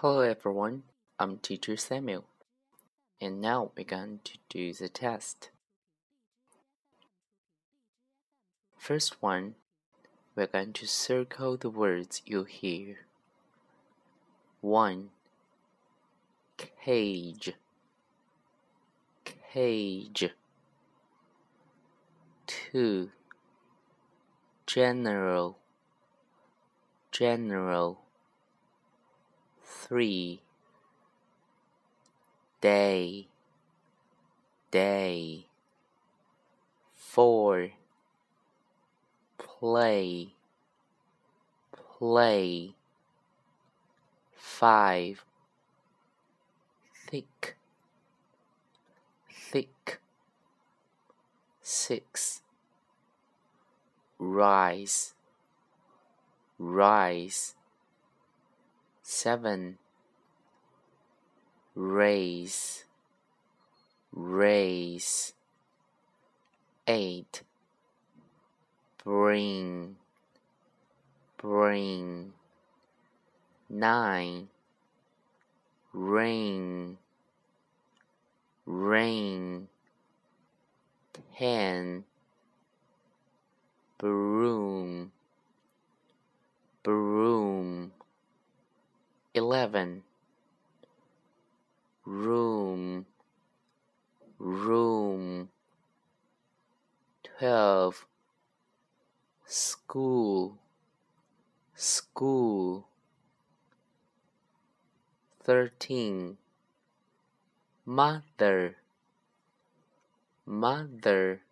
Hello everyone, I'm Teacher Samuel, and now we're going to do the test. First one, we're going to circle the words you hear. 1. Cage, cage. 2. General, general three day day four play play five thick thick six rise rise seven raise raise eight bring bring nine rain rain ten broom broom eleven. Room room. Twelve. School school. Thirteen. Mother mother.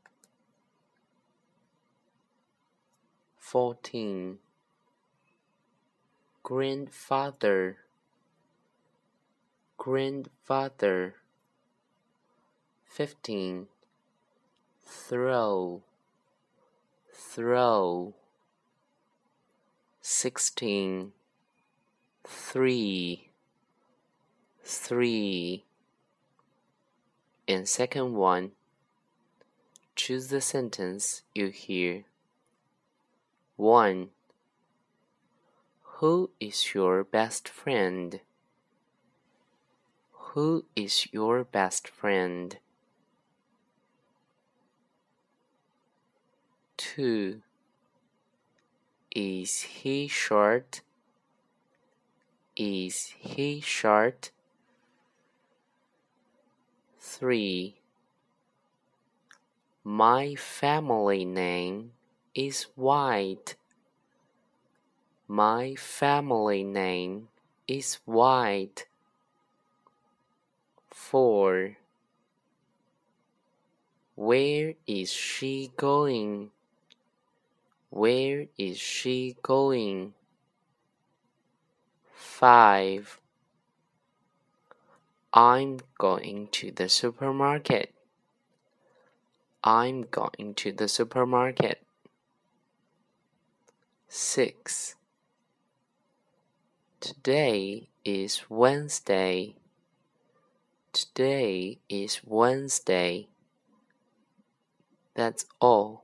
Fourteen grandfather grandfather fifteen throw throw sixteen three three And second one choose the sentence you hear. One who is your best friend? Who is your best friend? 2. Is he short? Is he short? 3. My family name is White. My family name is White. 4. Where is she going? Where is she going? 5. I'm going to the supermarket. I'm going to the supermarket. 6. Today is Wednesday. Today is Wednesday. That's all.